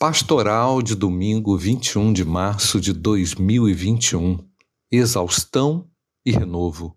Pastoral de domingo 21 de março de 2021. Exaustão e renovo.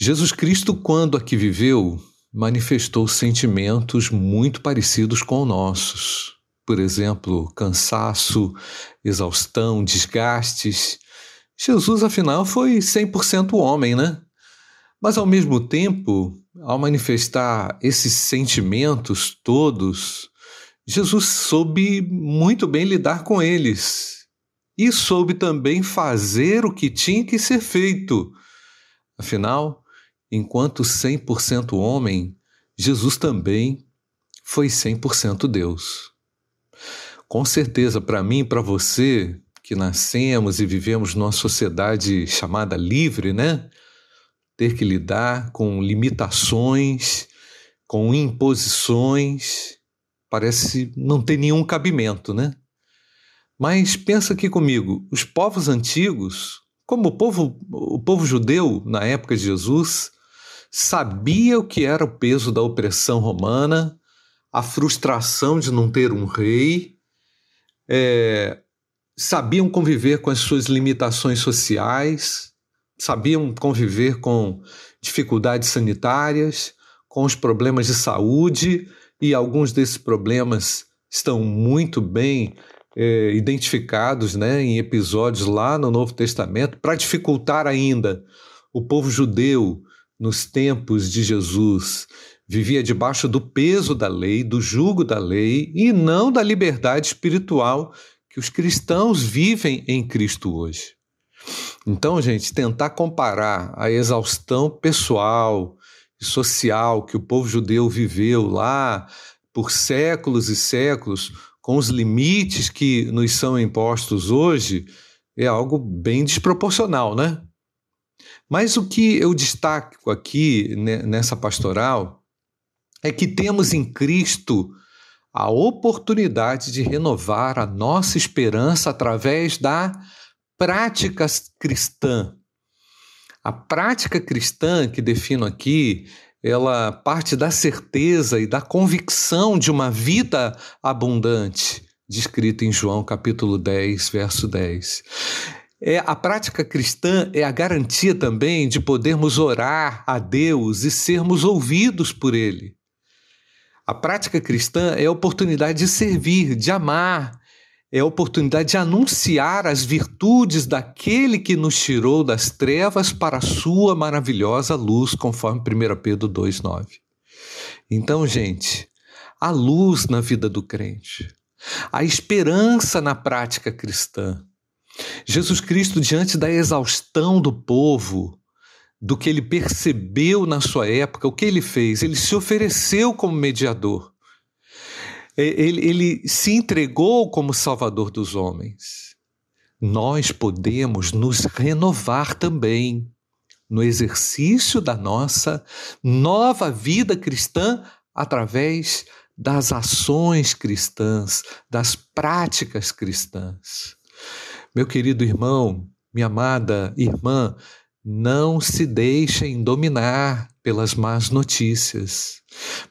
Jesus Cristo, quando aqui viveu, manifestou sentimentos muito parecidos com nossos. Por exemplo, cansaço, exaustão, desgastes. Jesus, afinal, foi 100% homem, né? Mas, ao mesmo tempo, ao manifestar esses sentimentos todos, Jesus soube muito bem lidar com eles e soube também fazer o que tinha que ser feito. Afinal, enquanto 100% homem, Jesus também foi 100% Deus. Com certeza, para mim e para você, que nascemos e vivemos numa sociedade chamada livre, né? Ter que lidar com limitações, com imposições, parece não ter nenhum cabimento, né? Mas pensa aqui comigo, os povos antigos, como o povo, o povo judeu na época de Jesus, sabia o que era o peso da opressão romana, a frustração de não ter um rei, é, sabiam conviver com as suas limitações sociais, sabiam conviver com dificuldades sanitárias, com os problemas de saúde e alguns desses problemas estão muito bem é, identificados né, em episódios lá no Novo Testamento, para dificultar ainda, o povo judeu, nos tempos de Jesus, vivia debaixo do peso da lei, do jugo da lei e não da liberdade espiritual que os cristãos vivem em Cristo hoje. Então, gente, tentar comparar a exaustão pessoal, social que o povo judeu viveu lá por séculos e séculos, com os limites que nos são impostos hoje, é algo bem desproporcional, né? Mas o que eu destaco aqui nessa pastoral é que temos em Cristo a oportunidade de renovar a nossa esperança através da prática cristã. A prática cristã que defino aqui, ela parte da certeza e da convicção de uma vida abundante, descrita em João capítulo 10, verso 10. É, a prática cristã é a garantia também de podermos orar a Deus e sermos ouvidos por Ele. A prática cristã é a oportunidade de servir, de amar, é a oportunidade de anunciar as virtudes daquele que nos tirou das trevas para a sua maravilhosa luz, conforme 1 Pedro 2,9. Então, gente, a luz na vida do crente, a esperança na prática cristã. Jesus Cristo, diante da exaustão do povo, do que ele percebeu na sua época, o que ele fez? Ele se ofereceu como mediador. É, ele, ele se entregou como salvador dos homens. Nós podemos nos renovar também no exercício da nossa nova vida cristã através das ações cristãs, das práticas cristãs. Meu querido irmão, minha amada irmã, não se deixem dominar pelas más notícias,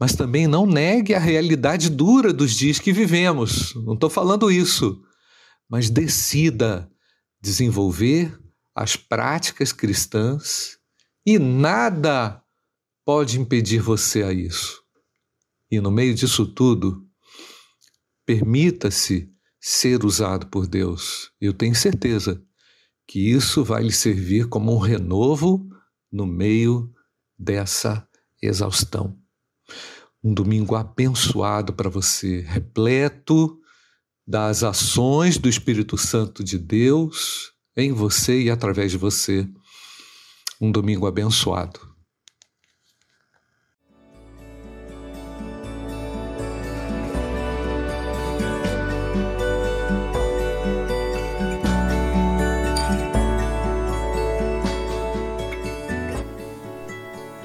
mas também não negue a realidade dura dos dias que vivemos. Não estou falando isso, mas decida desenvolver as práticas cristãs e nada pode impedir você a isso. E no meio disso tudo, permita-se ser usado por Deus. Eu tenho certeza que isso vai lhe servir como um renovo no meio dessa exaustão. Um domingo abençoado para você, repleto das ações do Espírito Santo de Deus em você e através de você. Um domingo abençoado.